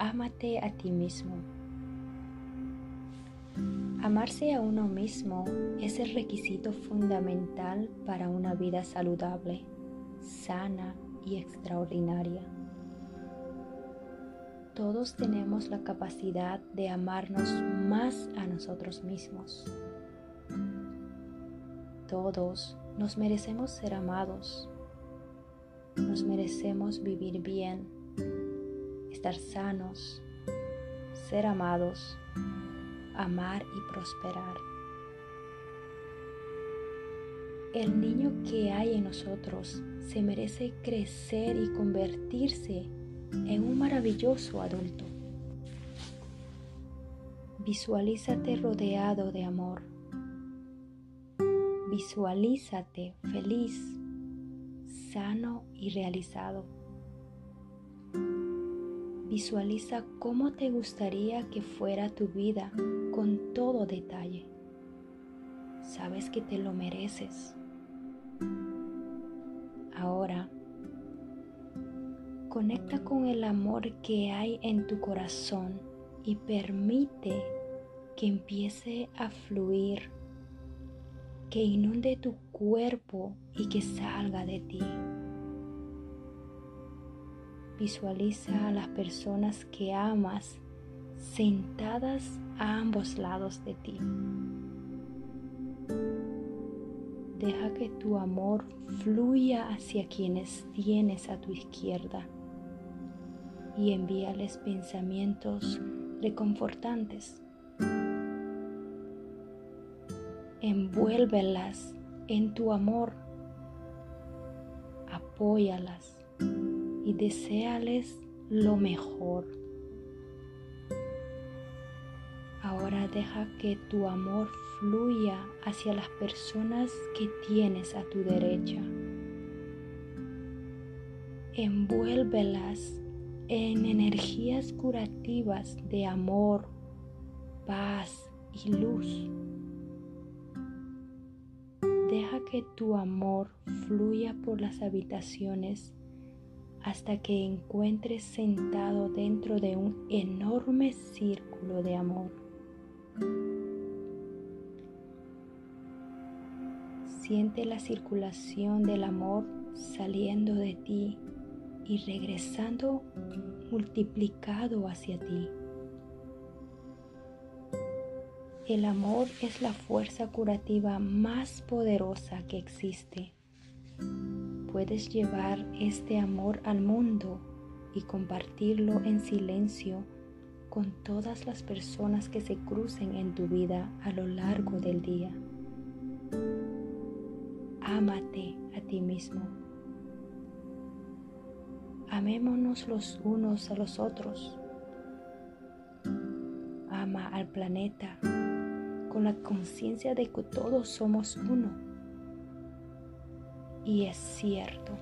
ámate a ti mismo. Amarse a uno mismo es el requisito fundamental para una vida saludable, sana y extraordinaria. Todos tenemos la capacidad de amarnos más a nosotros mismos. Todos nos merecemos ser amados. Nos merecemos vivir bien, estar sanos, ser amados, amar y prosperar. El niño que hay en nosotros se merece crecer y convertirse en un maravilloso adulto. Visualízate rodeado de amor. Visualízate feliz, sano y realizado. Visualiza cómo te gustaría que fuera tu vida con todo detalle. Sabes que te lo mereces. Ahora, conecta con el amor que hay en tu corazón y permite que empiece a fluir, que inunde tu cuerpo y que salga de ti. Visualiza a las personas que amas sentadas a ambos lados de ti. Deja que tu amor fluya hacia quienes tienes a tu izquierda y envíales pensamientos reconfortantes. Envuélvelas en tu amor, apóyalas y deséales lo mejor. Ahora deja que tu amor fluya hacia las personas que tienes a tu derecha. Envuélvelas en energías curativas de amor, paz y luz. Deja que tu amor fluya por las habitaciones hasta que encuentres sentado dentro de un enorme círculo de amor. Siente la circulación del amor saliendo de ti y regresando multiplicado hacia ti. El amor es la fuerza curativa más poderosa que existe. Puedes llevar este amor al mundo y compartirlo en silencio con todas las personas que se crucen en tu vida a lo largo del día. Ámate a ti mismo. Amémonos los unos a los otros. Ama al planeta con la conciencia de que todos somos uno. Y es cierto.